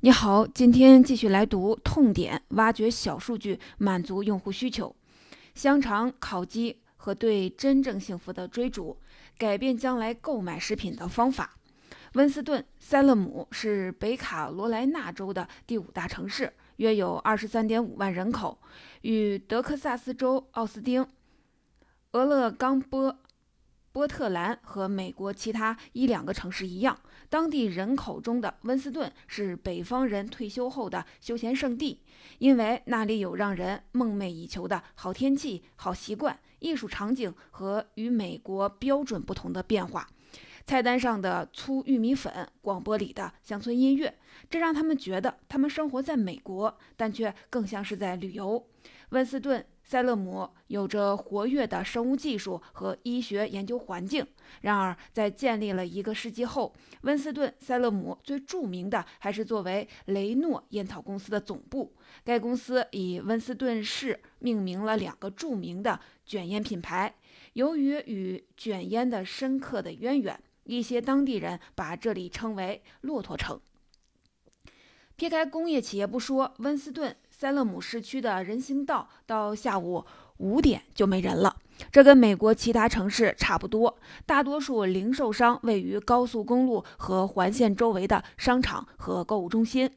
你好，今天继续来读痛点，挖掘小数据，满足用户需求。香肠、烤鸡和对真正幸福的追逐，改变将来购买食品的方法。温斯顿·塞勒姆是北卡罗来纳州的第五大城市，约有二十三点五万人口，与德克萨斯州奥斯汀、俄勒冈波。波特兰和美国其他一两个城市一样，当地人口中的温斯顿是北方人退休后的休闲胜地，因为那里有让人梦寐以求的好天气、好习惯、艺术场景和与美国标准不同的变化。菜单上的粗玉米粉，广播里的乡村音乐，这让他们觉得他们生活在美国，但却更像是在旅游。温斯顿。塞勒姆有着活跃的生物技术和医学研究环境。然而，在建立了一个世纪后，温斯顿·塞勒姆最著名的还是作为雷诺烟草公司的总部。该公司以温斯顿市命名了两个著名的卷烟品牌。由于与卷烟的深刻的渊源，一些当地人把这里称为“骆驼城”。撇开工业企业不说，温斯顿。塞勒姆市区的人行道到下午五点就没人了，这跟美国其他城市差不多。大多数零售商位于高速公路和环线周围的商场和购物中心。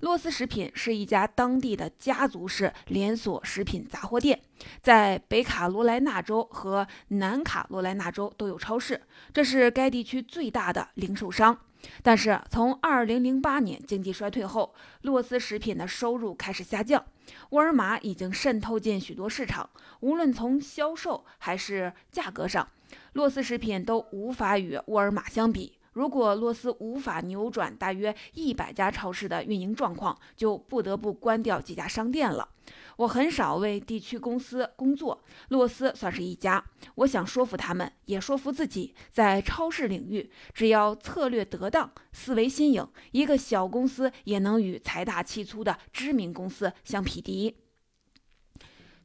洛斯食品是一家当地的家族式连锁食品杂货店，在北卡罗来纳州和南卡罗来纳州都有超市，这是该地区最大的零售商。但是从2008年经济衰退后，洛斯食品的收入开始下降。沃尔玛已经渗透进许多市场，无论从销售还是价格上，洛斯食品都无法与沃尔玛相比。如果洛斯无法扭转大约一百家超市的运营状况，就不得不关掉几家商店了。我很少为地区公司工作，洛斯算是一家。我想说服他们，也说服自己，在超市领域，只要策略得当、思维新颖，一个小公司也能与财大气粗的知名公司相匹敌。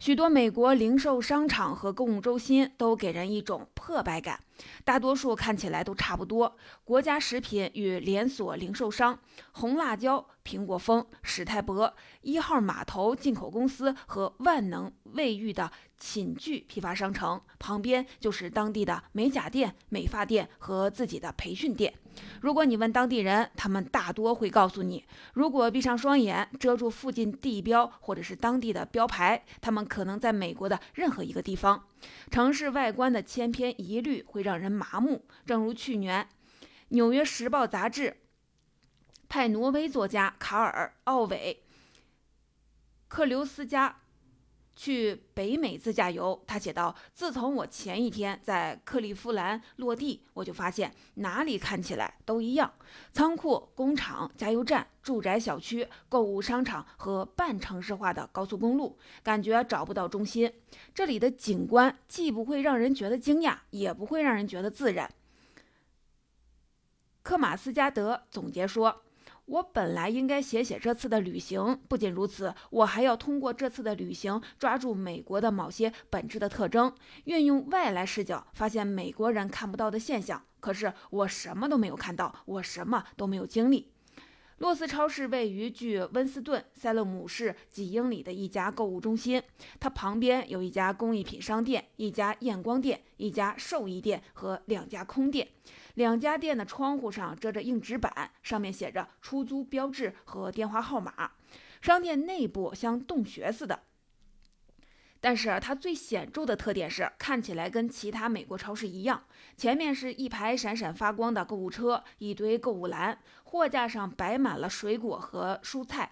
许多美国零售商场和购物中心都给人一种破败感，大多数看起来都差不多。国家食品与连锁零售商、红辣椒、苹果风、史泰博、一号码头进口公司和万能卫浴的。寝具批发商城旁边就是当地的美甲店、美发店和自己的培训店。如果你问当地人，他们大多会告诉你：如果闭上双眼，遮住附近地标或者是当地的标牌，他们可能在美国的任何一个地方。城市外观的千篇一律会让人麻木。正如去年，《纽约时报》杂志派挪威作家卡尔·奥韦克留斯家。去北美自驾游，他写道：“自从我前一天在克利夫兰落地，我就发现哪里看起来都一样：仓库、工厂、加油站、住宅小区、购物商场和半城市化的高速公路，感觉找不到中心。这里的景观既不会让人觉得惊讶，也不会让人觉得自然。”科马斯加德总结说。我本来应该写写这次的旅行。不仅如此，我还要通过这次的旅行抓住美国的某些本质的特征，运用外来视角发现美国人看不到的现象。可是我什么都没有看到，我什么都没有经历。洛斯超市位于距温斯顿·塞勒姆市几英里的一家购物中心，它旁边有一家工艺品商店、一家验光店、一家兽医店和两家空店。两家店的窗户上遮着硬纸板，上面写着出租标志和电话号码。商店内部像洞穴似的，但是它最显著的特点是看起来跟其他美国超市一样。前面是一排闪闪发光的购物车，一堆购物篮，货架上摆满了水果和蔬菜，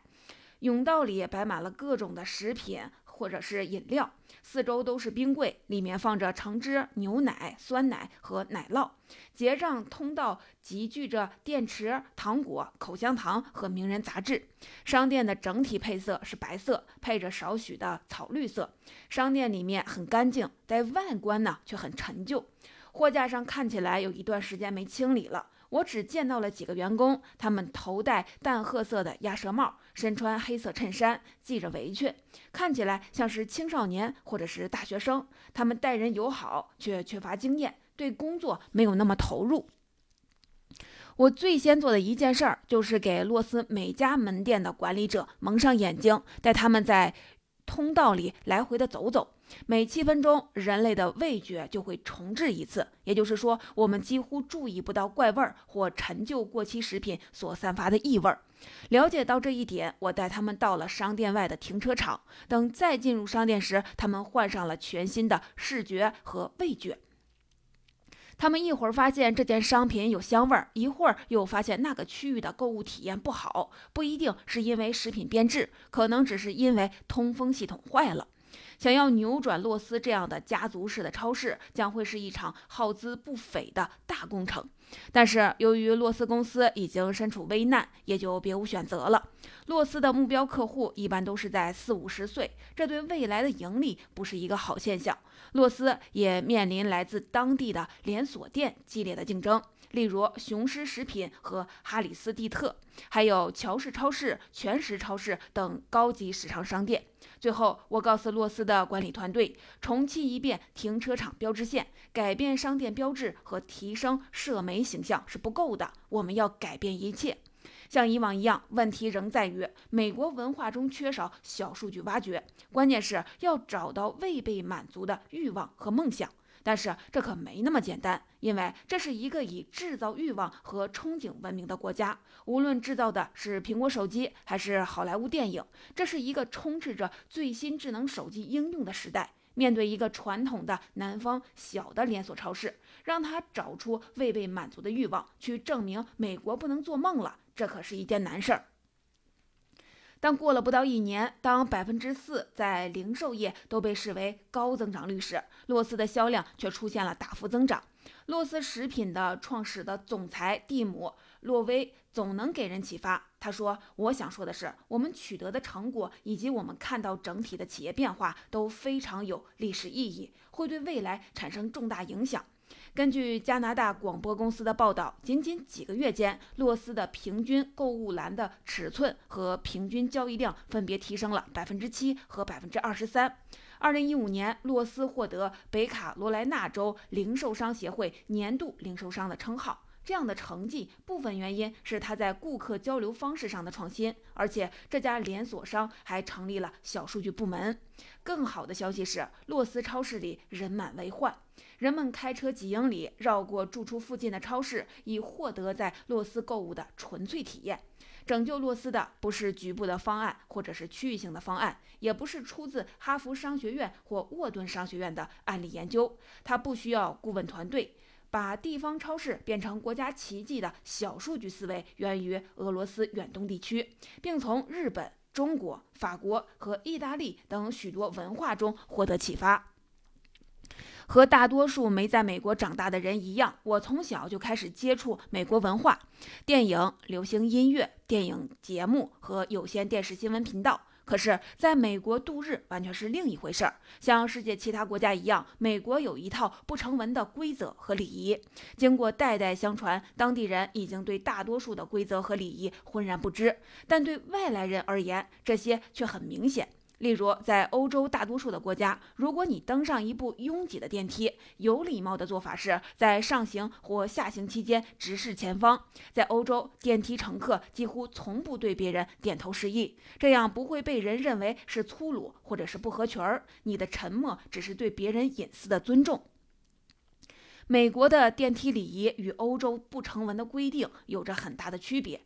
甬道里摆满了各种的食品。或者是饮料，四周都是冰柜，里面放着橙汁、牛奶、酸奶和奶酪。结账通道集聚着电池、糖果、口香糖和名人杂志。商店的整体配色是白色，配着少许的草绿色。商店里面很干净，但外观呢却很陈旧。货架上看起来有一段时间没清理了。我只见到了几个员工，他们头戴淡褐色的鸭舌帽，身穿黑色衬衫，系着围裙，看起来像是青少年或者是大学生。他们待人友好，却缺乏经验，对工作没有那么投入。我最先做的一件事儿就是给洛斯每家门店的管理者蒙上眼睛，带他们在通道里来回的走走。每七分钟，人类的味觉就会重置一次，也就是说，我们几乎注意不到怪味儿或陈旧过期食品所散发的异味儿。了解到这一点，我带他们到了商店外的停车场。等再进入商店时，他们换上了全新的视觉和味觉。他们一会儿发现这件商品有香味儿，一会儿又发现那个区域的购物体验不好。不一定是因为食品变质，可能只是因为通风系统坏了。想要扭转洛斯这样的家族式的超市，将会是一场耗资不菲的大工程。但是由于洛斯公司已经身处危难，也就别无选择了。洛斯的目标客户一般都是在四五十岁，这对未来的盈利不是一个好现象。洛斯也面临来自当地的连锁店激烈的竞争，例如雄狮食品和哈里斯蒂特，还有乔氏超市、全食超市等高级时尚商店。最后，我告诉洛斯的管理团队，重漆一遍停车场标志线，改变商店标志和提升社媒形象是不够的，我们要改变一切。像以往一样，问题仍在于美国文化中缺少小数据挖掘，关键是要找到未被满足的欲望和梦想。但是这可没那么简单，因为这是一个以制造欲望和憧憬闻名的国家。无论制造的是苹果手机还是好莱坞电影，这是一个充斥着最新智能手机应用的时代。面对一个传统的南方小的连锁超市，让他找出未被满足的欲望，去证明美国不能做梦了。这可是一件难事儿。但过了不到一年，当百分之四在零售业都被视为高增长率时，洛斯的销量却出现了大幅增长。洛斯食品的创始的总裁蒂姆·洛威总能给人启发。他说：“我想说的是，我们取得的成果以及我们看到整体的企业变化都非常有历史意义，会对未来产生重大影响。”根据加拿大广播公司的报道，仅仅几个月间，洛斯的平均购物篮的尺寸和平均交易量分别提升了百分之七和百分之二十三。二零一五年，洛斯获得北卡罗来纳州零售商协会年度零售商的称号。这样的成绩，部分原因是他在顾客交流方式上的创新，而且这家连锁商还成立了小数据部门。更好的消息是，洛斯超市里人满为患。人们开车几英里绕过住处附近的超市，以获得在洛斯购物的纯粹体验。拯救洛斯的不是局部的方案，或者是区域性的方案，也不是出自哈佛商学院或沃顿商学院的案例研究。它不需要顾问团队。把地方超市变成国家奇迹的小数据思维，源于俄罗斯远东地区，并从日本、中国、法国和意大利等许多文化中获得启发。和大多数没在美国长大的人一样，我从小就开始接触美国文化、电影、流行音乐、电影节目和有线电视新闻频道。可是，在美国度日完全是另一回事儿。像世界其他国家一样，美国有一套不成文的规则和礼仪，经过代代相传，当地人已经对大多数的规则和礼仪浑然不知。但对外来人而言，这些却很明显。例如，在欧洲大多数的国家，如果你登上一部拥挤的电梯，有礼貌的做法是在上行或下行期间直视前方。在欧洲，电梯乘客几乎从不对别人点头示意，这样不会被人认为是粗鲁或者是不合群儿。你的沉默只是对别人隐私的尊重。美国的电梯礼仪与欧洲不成文的规定有着很大的区别。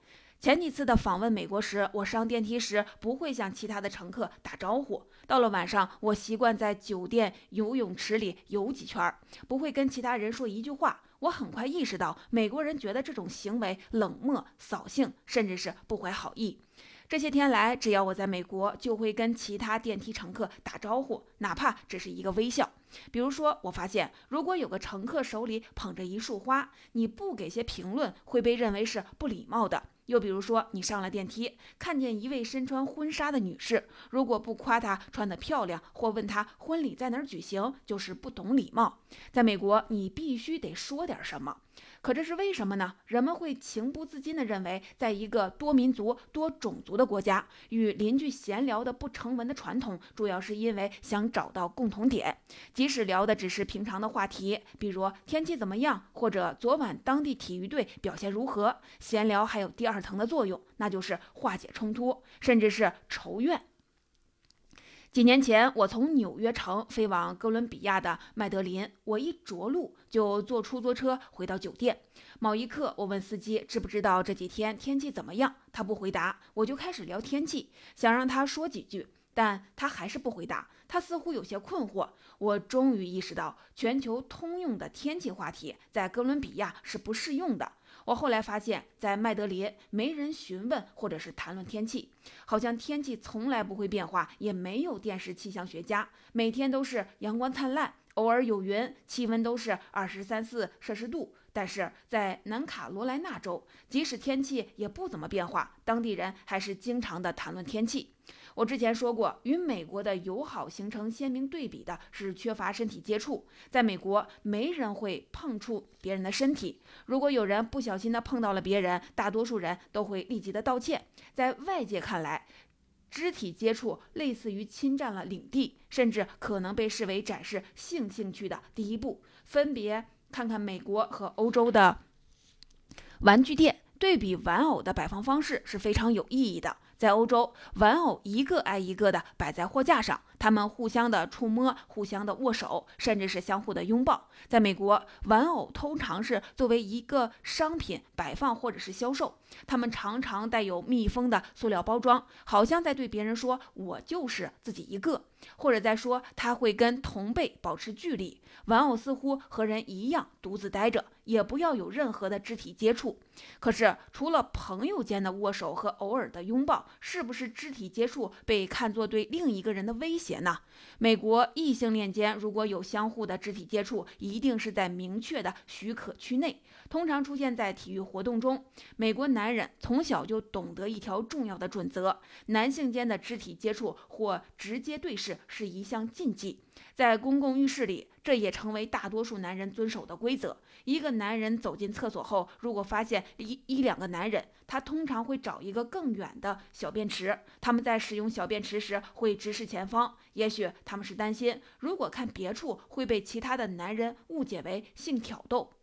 前几次的访问美国时，我上电梯时不会向其他的乘客打招呼。到了晚上，我习惯在酒店游泳池里游几圈，不会跟其他人说一句话。我很快意识到，美国人觉得这种行为冷漠、扫兴，甚至是不怀好意。这些天来，只要我在美国，就会跟其他电梯乘客打招呼，哪怕只是一个微笑。比如说，我发现如果有个乘客手里捧着一束花，你不给些评论，会被认为是不礼貌的。又比如说，你上了电梯，看见一位身穿婚纱的女士，如果不夸她穿得漂亮，或问她婚礼在哪儿举行，就是不懂礼貌。在美国，你必须得说点什么。可这是为什么呢？人们会情不自禁地认为，在一个多民族、多种族的国家，与邻居闲聊的不成文的传统，主要是因为想找到共同点。即使聊的只是平常的话题，比如天气怎么样，或者昨晚当地体育队表现如何，闲聊还有第二层的作用，那就是化解冲突，甚至是仇怨。几年前，我从纽约城飞往哥伦比亚的麦德林，我一着陆就坐出租车回到酒店。某一刻，我问司机知不知道这几天天气怎么样，他不回答，我就开始聊天气，想让他说几句，但他还是不回答，他似乎有些困惑。我终于意识到，全球通用的天气话题在哥伦比亚是不适用的。我后来发现，在麦德林没人询问或者是谈论天气，好像天气从来不会变化，也没有电视气象学家，每天都是阳光灿烂，偶尔有云，气温都是二十三四摄氏度。但是在南卡罗来纳州，即使天气也不怎么变化，当地人还是经常的谈论天气。我之前说过，与美国的友好形成鲜明对比的是缺乏身体接触。在美国，没人会碰触别人的身体，如果有人不小心的碰到了别人，大多数人都会立即的道歉。在外界看来，肢体接触类似于侵占了领地，甚至可能被视为展示性兴趣的第一步。分别。看看美国和欧洲的玩具店，对比玩偶的摆放方式是非常有意义的。在欧洲，玩偶一个挨一个的摆在货架上。他们互相的触摸，互相的握手，甚至是相互的拥抱。在美国，玩偶通常是作为一个商品摆放或者是销售。他们常常带有密封的塑料包装，好像在对别人说：“我就是自己一个。”或者在说他会跟同辈保持距离。玩偶似乎和人一样独自待着，也不要有任何的肢体接触。可是，除了朋友间的握手和偶尔的拥抱，是不是肢体接触被看作对另一个人的威胁？呢？美国异性恋间如果有相互的肢体接触，一定是在明确的许可区内，通常出现在体育活动中。美国男人从小就懂得一条重要的准则：男性间的肢体接触或直接对视是一项禁忌。在公共浴室里，这也成为大多数男人遵守的规则。一个男人走进厕所后，如果发现一一两个男人，他通常会找一个更远的小便池。他们在使用小便池时会直视前方，也许他们是担心，如果看别处会被其他的男人误解为性挑逗。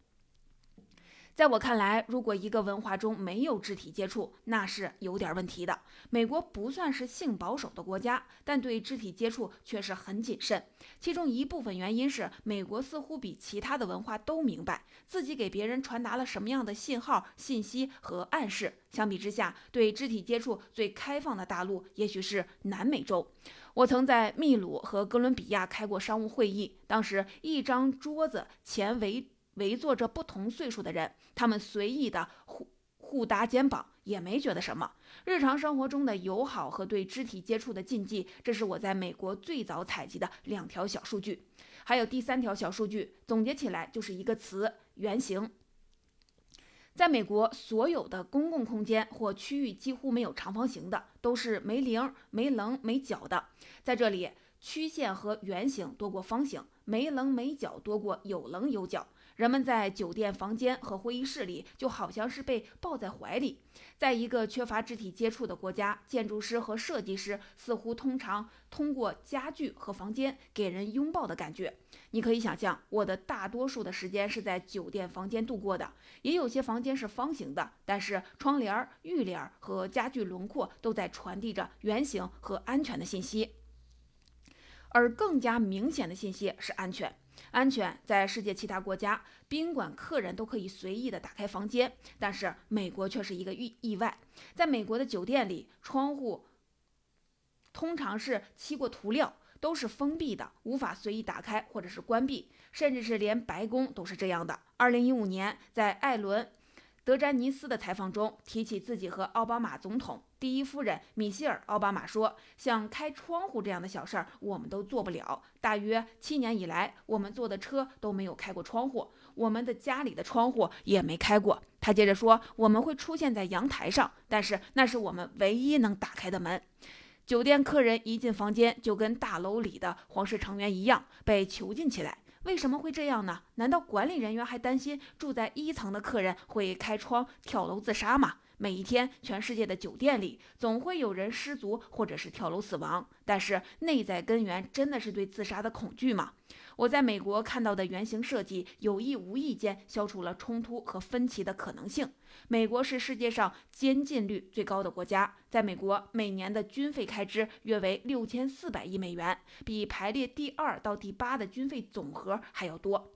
在我看来，如果一个文化中没有肢体接触，那是有点问题的。美国不算是性保守的国家，但对肢体接触却是很谨慎。其中一部分原因是，美国似乎比其他的文化都明白自己给别人传达了什么样的信号、信息和暗示。相比之下，对肢体接触最开放的大陆也许是南美洲。我曾在秘鲁和哥伦比亚开过商务会议，当时一张桌子前围。围坐着不同岁数的人，他们随意的互互搭肩膀，也没觉得什么。日常生活中的友好和对肢体接触的禁忌，这是我在美国最早采集的两条小数据。还有第三条小数据，总结起来就是一个词：圆形。在美国，所有的公共空间或区域几乎没有长方形的，都是没棱、没棱、没角的。在这里，曲线和圆形多过方形，没棱没角多过有棱有角。人们在酒店房间和会议室里，就好像是被抱在怀里。在一个缺乏肢体接触的国家，建筑师和设计师似乎通常通过家具和房间给人拥抱的感觉。你可以想象，我的大多数的时间是在酒店房间度过的，也有些房间是方形的，但是窗帘、浴帘和家具轮廓都在传递着圆形和安全的信息。而更加明显的信息是安全。安全，在世界其他国家，宾馆客人都可以随意的打开房间，但是美国却是一个意意外。在美国的酒店里，窗户通常是漆过涂料，都是封闭的，无法随意打开或者是关闭，甚至是连白宫都是这样的。二零一五年，在艾伦。德詹尼斯的采访中提起自己和奥巴马总统第一夫人米歇尔·奥巴马说：“像开窗户这样的小事儿，我们都做不了。大约七年以来，我们坐的车都没有开过窗户，我们的家里的窗户也没开过。”他接着说：“我们会出现在阳台上，但是那是我们唯一能打开的门。酒店客人一进房间，就跟大楼里的皇室成员一样被囚禁起来。”为什么会这样呢？难道管理人员还担心住在一层的客人会开窗跳楼自杀吗？每一天，全世界的酒店里总会有人失足或者是跳楼死亡，但是内在根源真的是对自杀的恐惧吗？我在美国看到的原型设计有意无意间消除了冲突和分歧的可能性。美国是世界上监禁率最高的国家，在美国每年的军费开支约为六千四百亿美元，比排列第二到第八的军费总和还要多。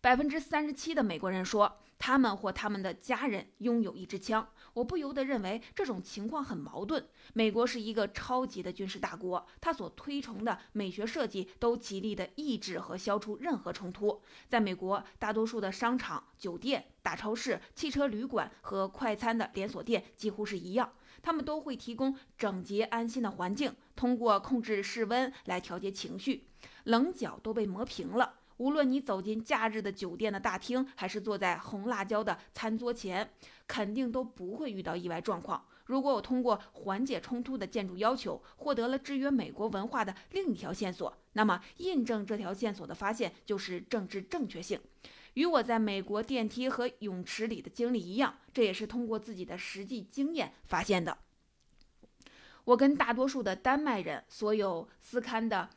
百分之三十七的美国人说，他们或他们的家人拥有一支枪。我不由得认为这种情况很矛盾。美国是一个超级的军事大国，他所推崇的美学设计都极力的抑制和消除任何冲突。在美国，大多数的商场、酒店、大超市、汽车旅馆和快餐的连锁店几乎是一样，他们都会提供整洁安心的环境，通过控制室温来调节情绪。棱角都被磨平了。无论你走进假日的酒店的大厅，还是坐在红辣椒的餐桌前，肯定都不会遇到意外状况。如果我通过缓解冲突的建筑要求，获得了制约美国文化的另一条线索，那么印证这条线索的发现就是政治正确性。与我在美国电梯和泳池里的经历一样，这也是通过自己的实际经验发现的。我跟大多数的丹麦人，所有斯堪的。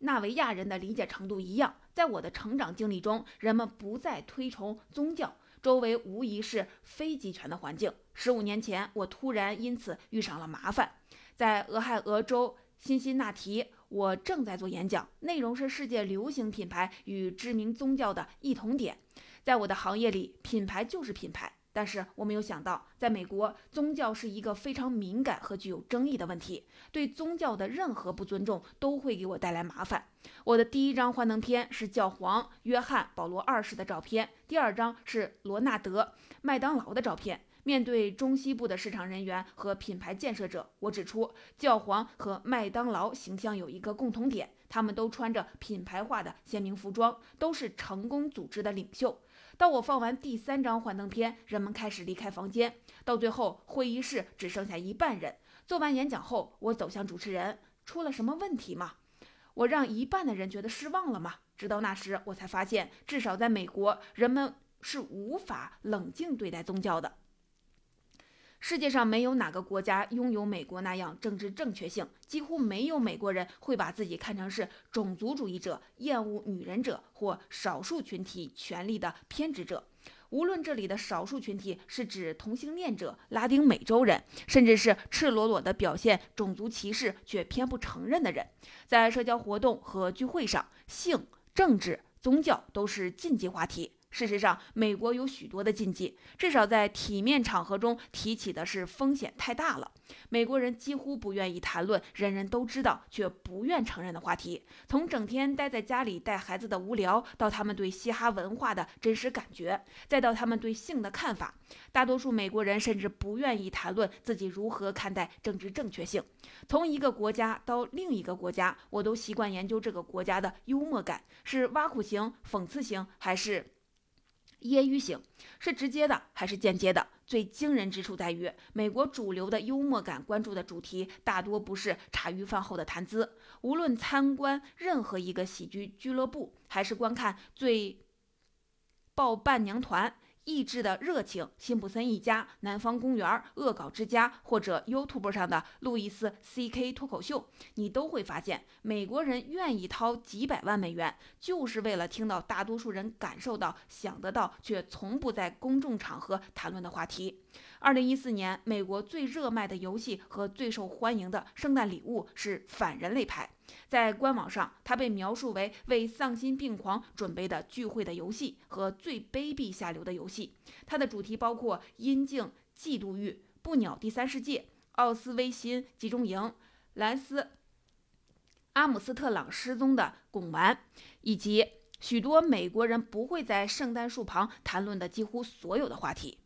纳维亚人的理解程度一样，在我的成长经历中，人们不再推崇宗教，周围无疑是非集权的环境。十五年前，我突然因此遇上了麻烦。在俄亥俄州辛辛那提，我正在做演讲，内容是世界流行品牌与知名宗教的异同点。在我的行业里，品牌就是品牌。但是我没有想到，在美国，宗教是一个非常敏感和具有争议的问题。对宗教的任何不尊重都会给我带来麻烦。我的第一张幻灯片是教皇约翰·保罗二世的照片，第二张是罗纳德·麦当劳的照片。面对中西部的市场人员和品牌建设者，我指出，教皇和麦当劳形象有一个共同点：他们都穿着品牌化的鲜明服装，都是成功组织的领袖。到我放完第三张幻灯片，人们开始离开房间，到最后会议室只剩下一半人。做完演讲后，我走向主持人：“出了什么问题吗？我让一半的人觉得失望了吗？”直到那时，我才发现，至少在美国，人们是无法冷静对待宗教的。世界上没有哪个国家拥有美国那样政治正确性，几乎没有美国人会把自己看成是种族主义者、厌恶女人者或少数群体权利的偏执者。无论这里的少数群体是指同性恋者、拉丁美洲人，甚至是赤裸裸地表现种族歧视却偏不承认的人，在社交活动和聚会上，性、政治、宗教都是禁忌话题。事实上，美国有许多的禁忌，至少在体面场合中提起的是风险太大了。美国人几乎不愿意谈论人人都知道却不愿承认的话题，从整天待在家里带孩子的无聊，到他们对嘻哈文化的真实感觉，再到他们对性的看法。大多数美国人甚至不愿意谈论自己如何看待政治正确性。从一个国家到另一个国家，我都习惯研究这个国家的幽默感是挖苦型、讽刺型还是。揶揄型是直接的还是间接的？最惊人之处在于，美国主流的幽默感关注的主题大多不是茶余饭后的谈资。无论参观任何一个喜剧俱乐部，还是观看最爆伴娘团。意志的热情，辛普森一家、南方公园、恶搞之家，或者 YouTube 上的路易斯 C.K 脱口秀，你都会发现，美国人愿意掏几百万美元，就是为了听到大多数人感受到、想得到，却从不在公众场合谈论的话题。二零一四年，美国最热卖的游戏和最受欢迎的圣诞礼物是反人类牌。在官网上，它被描述为为丧心病狂准备的聚会的游戏和最卑鄙下流的游戏。它的主题包括阴茎、嫉妒欲、不鸟第三世界、奥斯威辛集中营、兰斯阿姆斯特朗失踪的拱丸，以及许多美国人不会在圣诞树旁谈论的几乎所有的话题。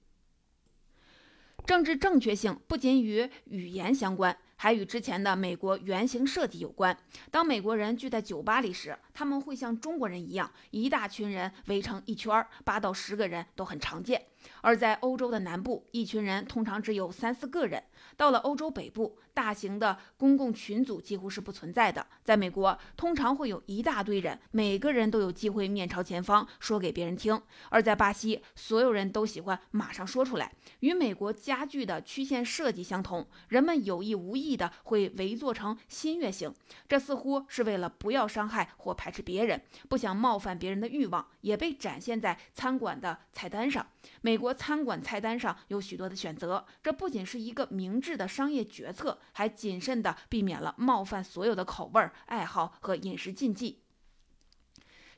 政治正确性不仅与语言相关。还与之前的美国原型设计有关。当美国人聚在酒吧里时，他们会像中国人一样，一大群人围成一圈，八到十个人都很常见。而在欧洲的南部，一群人通常只有三四个人；到了欧洲北部，大型的公共群组几乎是不存在的。在美国，通常会有一大堆人，每个人都有机会面朝前方说给别人听；而在巴西，所有人都喜欢马上说出来。与美国家具的曲线设计相同，人们有意无意的会围坐成新月形，这似乎是为了不要伤害或排斥别人，不想冒犯别人的欲望，也被展现在餐馆的菜单上。美美国餐馆菜单上有许多的选择，这不仅是一个明智的商业决策，还谨慎地避免了冒犯所有的口味、爱好和饮食禁忌。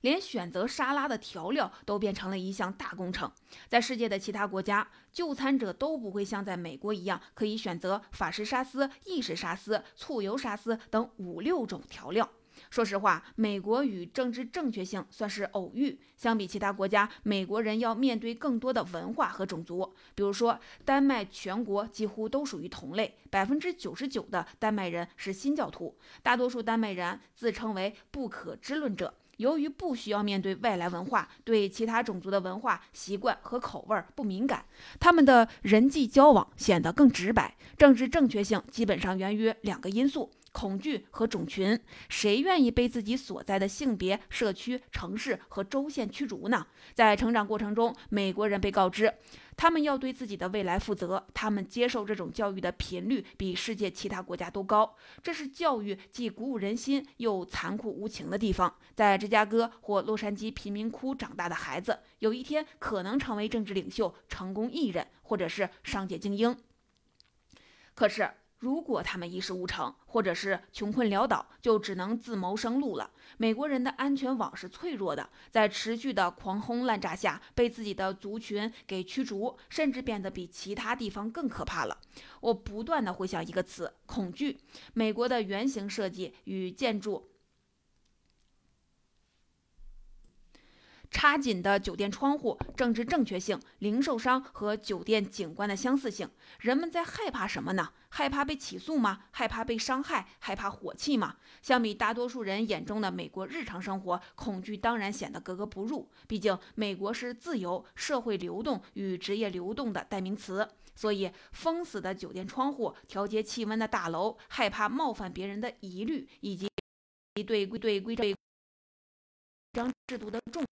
连选择沙拉的调料都变成了一项大工程。在世界的其他国家，就餐者都不会像在美国一样，可以选择法式沙司、意式沙司、醋油沙司等五六种调料。说实话，美国与政治正确性算是偶遇。相比其他国家，美国人要面对更多的文化和种族。比如说，丹麦全国几乎都属于同类，百分之九十九的丹麦人是新教徒，大多数丹麦人自称为不可知论者。由于不需要面对外来文化，对其他种族的文化习惯和口味不敏感，他们的人际交往显得更直白。政治正确性基本上源于两个因素。恐惧和种群，谁愿意被自己所在的性别、社区、城市和州县驱逐呢？在成长过程中，美国人被告知，他们要对自己的未来负责，他们接受这种教育的频率比世界其他国家都高。这是教育既鼓舞人心又残酷无情的地方。在芝加哥或洛杉矶贫民窟长大的孩子，有一天可能成为政治领袖、成功艺人或者是商界精英。可是。如果他们一事无成，或者是穷困潦倒，就只能自谋生路了。美国人的安全网是脆弱的，在持续的狂轰滥炸下，被自己的族群给驱逐，甚至变得比其他地方更可怕了。我不断的回想一个词：恐惧。美国的圆形设计与建筑。插紧的酒店窗户、政治正确性、零售商和酒店景观的相似性，人们在害怕什么呢？害怕被起诉吗？害怕被伤害？害怕火气吗？相比大多数人眼中的美国日常生活，恐惧当然显得格格不入。毕竟，美国是自由、社会流动与职业流动的代名词，所以封死的酒店窗户、调节气温的大楼、害怕冒犯别人的疑虑，以及对对规章制度的重视。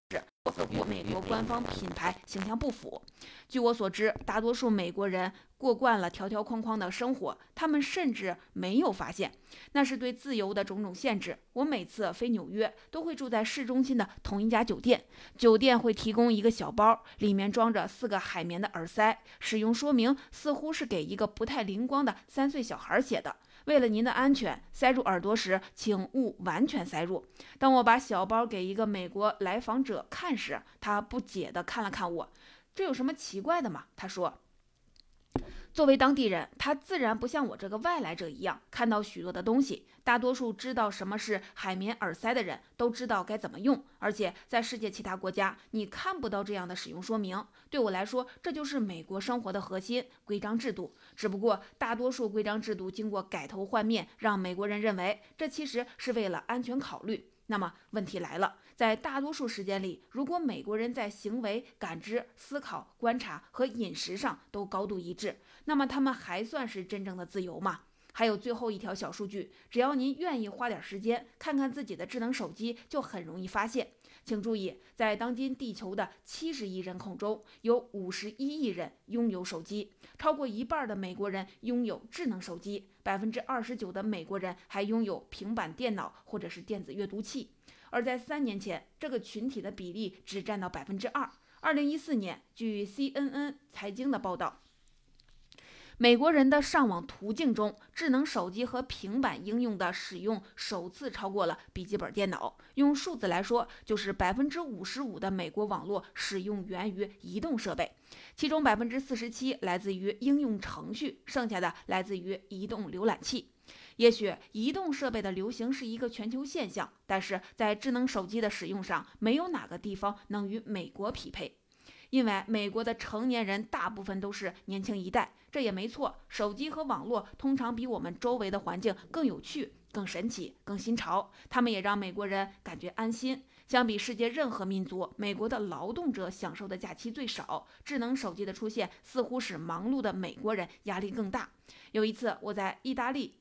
与美国官方品牌形象不符。据我所知，大多数美国人过惯了条条框框的生活，他们甚至没有发现那是对自由的种种限制。我每次飞纽约都会住在市中心的同一家酒店，酒店会提供一个小包，里面装着四个海绵的耳塞，使用说明似乎是给一个不太灵光的三岁小孩写的。为了您的安全，塞入耳朵时请勿完全塞入。当我把小包给一个美国来访者看时，他不解地看了看我。这有什么奇怪的吗？他说。作为当地人，他自然不像我这个外来者一样看到许多的东西。大多数知道什么是海绵耳塞的人都知道该怎么用，而且在世界其他国家你看不到这样的使用说明。对我来说，这就是美国生活的核心——规章制度。只不过，大多数规章制度经过改头换面，让美国人认为这其实是为了安全考虑。那么问题来了，在大多数时间里，如果美国人在行为、感知、思考、观察和饮食上都高度一致，那么他们还算是真正的自由吗？还有最后一条小数据，只要您愿意花点时间看看自己的智能手机，就很容易发现。请注意，在当今地球的七十亿人口中，有五十一亿人拥有手机，超过一半的美国人拥有智能手机，百分之二十九的美国人还拥有平板电脑或者是电子阅读器。而在三年前，这个群体的比例只占到百分之二。二零一四年，据 CNN 财经的报道。美国人的上网途径中，智能手机和平板应用的使用首次超过了笔记本电脑。用数字来说，就是百分之五十五的美国网络使用源于移动设备，其中百分之四十七来自于应用程序，剩下的来自于移动浏览器。也许移动设备的流行是一个全球现象，但是在智能手机的使用上，没有哪个地方能与美国匹配。因为美国的成年人大部分都是年轻一代，这也没错。手机和网络通常比我们周围的环境更有趣、更神奇、更新潮，他们也让美国人感觉安心。相比世界任何民族，美国的劳动者享受的假期最少。智能手机的出现似乎使忙碌的美国人压力更大。有一次，我在意大利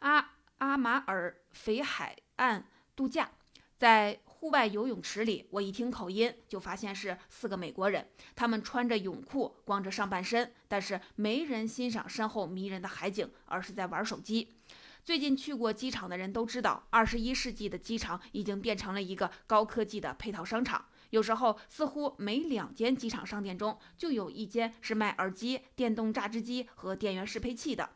阿阿马尔菲海岸度假，在户外游泳池里，我一听口音就发现是四个美国人。他们穿着泳裤，光着上半身，但是没人欣赏身后迷人的海景，而是在玩手机。最近去过机场的人都知道，二十一世纪的机场已经变成了一个高科技的配套商场。有时候，似乎每两间机场商店中就有一间是卖耳机、电动榨汁机和电源适配器的。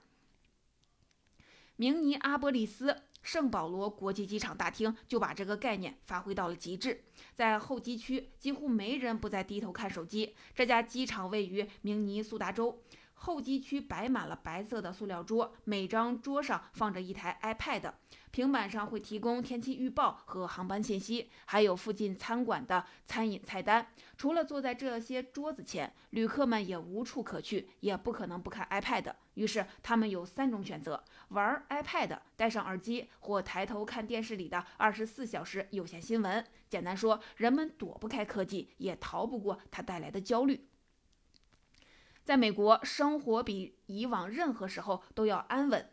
明尼阿波利斯圣保罗国际机场大厅就把这个概念发挥到了极致。在候机区，几乎没人不再低头看手机。这家机场位于明尼苏达州。候机区摆满了白色的塑料桌，每张桌上放着一台 iPad，平板上会提供天气预报和航班信息，还有附近餐馆的餐饮菜单。除了坐在这些桌子前，旅客们也无处可去，也不可能不看 iPad。于是他们有三种选择：玩 iPad、戴上耳机，或抬头看电视里的二十四小时有线新闻。简单说，人们躲不开科技，也逃不过它带来的焦虑。在美国，生活比以往任何时候都要安稳。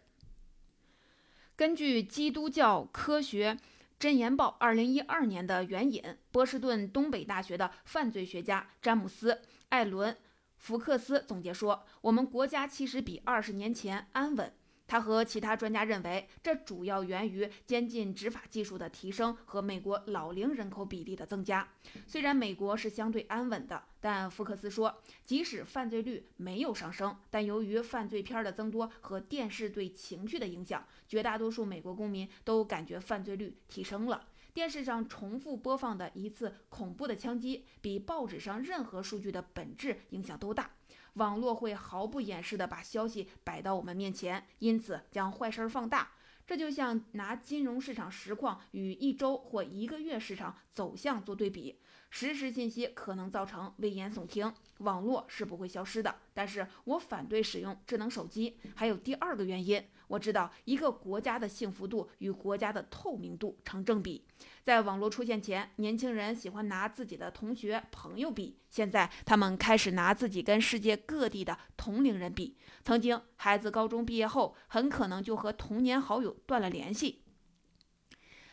根据《基督教科学箴言报》二零一二年的援引，波士顿东北大学的犯罪学家詹姆斯·艾伦·福克斯总结说：“我们国家其实比二十年前安稳。”他和其他专家认为，这主要源于监禁执法技术的提升和美国老龄人口比例的增加。虽然美国是相对安稳的，但福克斯说，即使犯罪率没有上升，但由于犯罪片的增多和电视对情绪的影响，绝大多数美国公民都感觉犯罪率提升了。电视上重复播放的一次恐怖的枪击，比报纸上任何数据的本质影响都大。网络会毫不掩饰地把消息摆到我们面前，因此将坏事儿放大。这就像拿金融市场实况与一周或一个月市场走向做对比，实时信息可能造成危言耸听。网络是不会消失的，但是我反对使用智能手机。还有第二个原因，我知道一个国家的幸福度与国家的透明度成正比。在网络出现前，年轻人喜欢拿自己的同学朋友比，现在他们开始拿自己跟世界各地的同龄人比。曾经，孩子高中毕业后，很可能就和童年好友断了联系。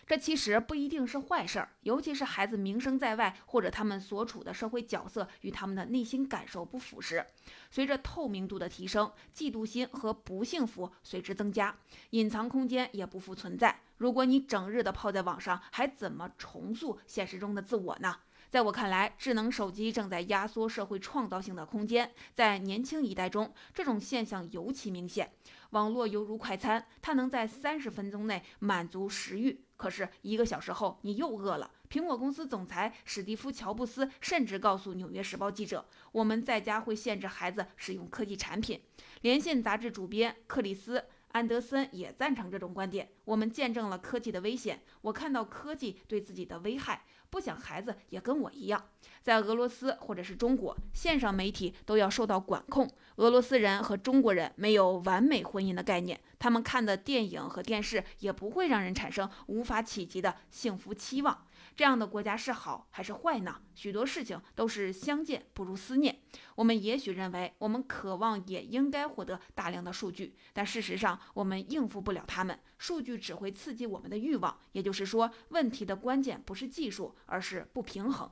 这其实不一定是坏事儿，尤其是孩子名声在外，或者他们所处的社会角色与他们的内心感受不符时，随着透明度的提升，嫉妒心和不幸福随之增加，隐藏空间也不复存在。如果你整日的泡在网上，还怎么重塑现实中的自我呢？在我看来，智能手机正在压缩社会创造性的空间。在年轻一代中，这种现象尤其明显。网络犹如快餐，它能在三十分钟内满足食欲，可是一个小时后你又饿了。苹果公司总裁史蒂夫·乔布斯甚至告诉《纽约时报》记者：“我们在家会限制孩子使用科技产品。”连线杂志主编克里斯。安德森也赞成这种观点。我们见证了科技的危险，我看到科技对自己的危害，不想孩子也跟我一样。在俄罗斯或者是中国，线上媒体都要受到管控。俄罗斯人和中国人没有完美婚姻的概念，他们看的电影和电视也不会让人产生无法企及的幸福期望。这样的国家是好还是坏呢？许多事情都是相见不如思念。我们也许认为我们渴望也应该获得大量的数据，但事实上我们应付不了他们。数据只会刺激我们的欲望。也就是说，问题的关键不是技术，而是不平衡。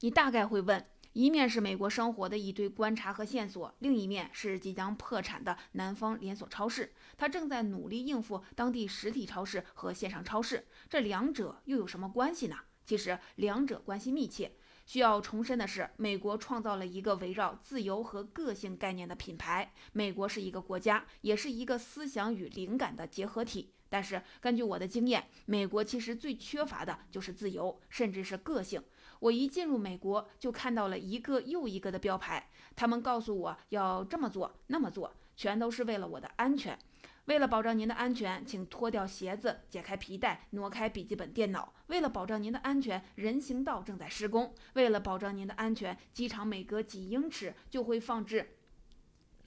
你大概会问。一面是美国生活的一堆观察和线索，另一面是即将破产的南方连锁超市。他正在努力应付当地实体超市和线上超市，这两者又有什么关系呢？其实两者关系密切。需要重申的是，美国创造了一个围绕自由和个性概念的品牌。美国是一个国家，也是一个思想与灵感的结合体。但是根据我的经验，美国其实最缺乏的就是自由，甚至是个性。我一进入美国，就看到了一个又一个的标牌，他们告诉我要这么做那么做，全都是为了我的安全。为了保障您的安全，请脱掉鞋子，解开皮带，挪开笔记本电脑。为了保障您的安全，人行道正在施工。为了保障您的安全，机场每隔几英尺就会放置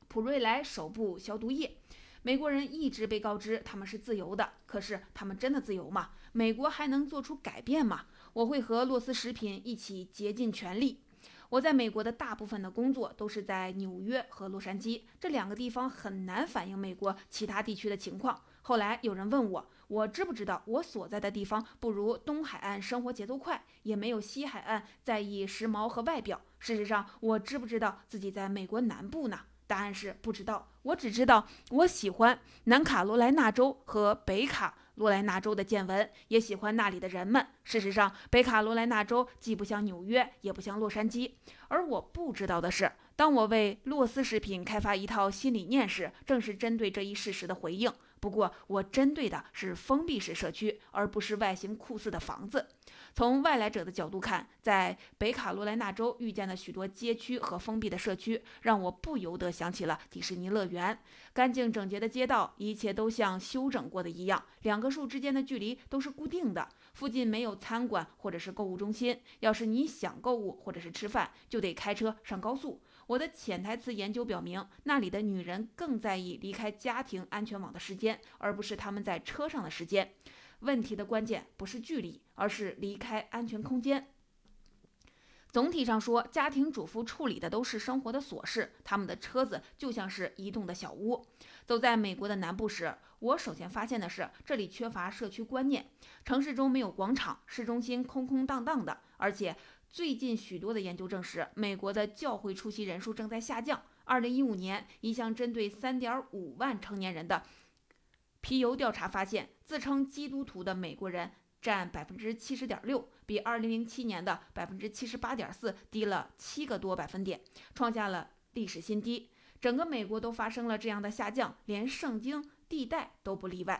普瑞莱手部消毒液。美国人一直被告知他们是自由的，可是他们真的自由吗？美国还能做出改变吗？我会和洛斯食品一起竭尽全力。我在美国的大部分的工作都是在纽约和洛杉矶这两个地方，很难反映美国其他地区的情况。后来有人问我，我知不知道我所在的地方不如东海岸生活节奏快，也没有西海岸在意时髦和外表。事实上，我知不知道自己在美国南部呢？答案是不知道。我只知道我喜欢南卡罗来纳州和北卡。罗来纳州的见闻，也喜欢那里的人们。事实上，北卡罗来纳州既不像纽约，也不像洛杉矶。而我不知道的是，当我为洛斯食品开发一套新理念时，正是针对这一事实的回应。不过，我针对的是封闭式社区，而不是外形酷似的房子。从外来者的角度看，在北卡罗来纳州遇见的许多街区和封闭的社区，让我不由得想起了迪士尼乐园。干净整洁的街道，一切都像修整过的一样。两棵树之间的距离都是固定的。附近没有餐馆或者是购物中心。要是你想购物或者是吃饭，就得开车上高速。我的潜台词研究表明，那里的女人更在意离开家庭安全网的时间，而不是他们在车上的时间。问题的关键不是距离，而是离开安全空间。总体上说，家庭主妇处理的都是生活的琐事，他们的车子就像是移动的小屋。走在美国的南部时，我首先发现的是这里缺乏社区观念，城市中没有广场，市中心空空荡荡的。而且，最近许多的研究证实，美国的教会出席人数正在下降。二零一五年，一项针对三点五万成年人的皮尤调查发现，自称基督徒的美国人。占百分之七十点六，比二零零七年的百分之七十八点四低了七个多百分点，创下了历史新低。整个美国都发生了这样的下降，连圣经地带都不例外。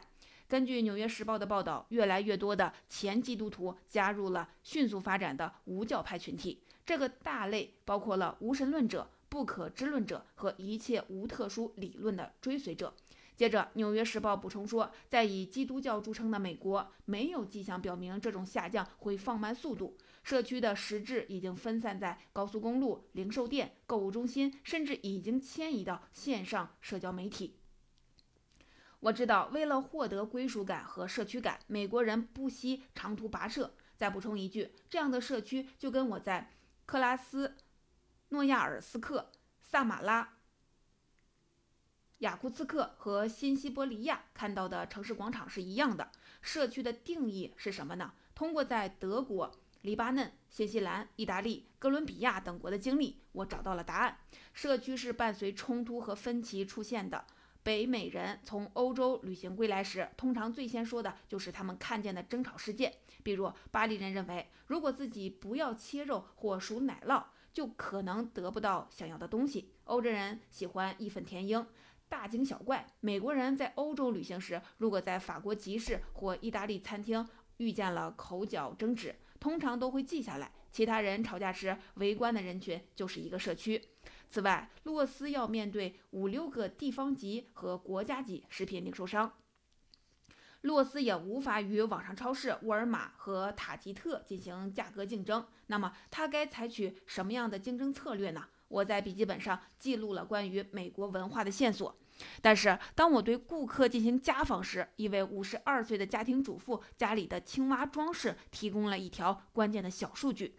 根据《纽约时报》的报道，越来越多的前基督徒加入了迅速发展的无教派群体。这个大类包括了无神论者、不可知论者和一切无特殊理论的追随者。接着，《纽约时报》补充说，在以基督教著称的美国，没有迹象表明这种下降会放慢速度。社区的实质已经分散在高速公路、零售店、购物中心，甚至已经迁移到线上社交媒体。我知道，为了获得归属感和社区感，美国人不惜长途跋涉。再补充一句，这样的社区就跟我在克拉斯诺亚尔斯克、萨马拉。雅库茨克和新西伯利亚看到的城市广场是一样的。社区的定义是什么呢？通过在德国、黎巴嫩、新西兰、意大利、哥伦比亚等国的经历，我找到了答案。社区是伴随冲突和分歧出现的。北美人从欧洲旅行归来时，通常最先说的就是他们看见的争吵事件。比如，巴黎人认为，如果自己不要切肉或数奶酪，就可能得不到想要的东西。欧洲人喜欢义愤填膺。大惊小怪。美国人在欧洲旅行时，如果在法国集市或意大利餐厅遇见了口角争执，通常都会记下来。其他人吵架时围观的人群就是一个社区。此外，洛斯要面对五六个地方级和国家级食品零售商，洛斯也无法与网上超市、沃尔玛和塔吉特进行价格竞争。那么，他该采取什么样的竞争策略呢？我在笔记本上记录了关于美国文化的线索，但是当我对顾客进行家访时，一位五十二岁的家庭主妇家里的青蛙装饰提供了一条关键的小数据。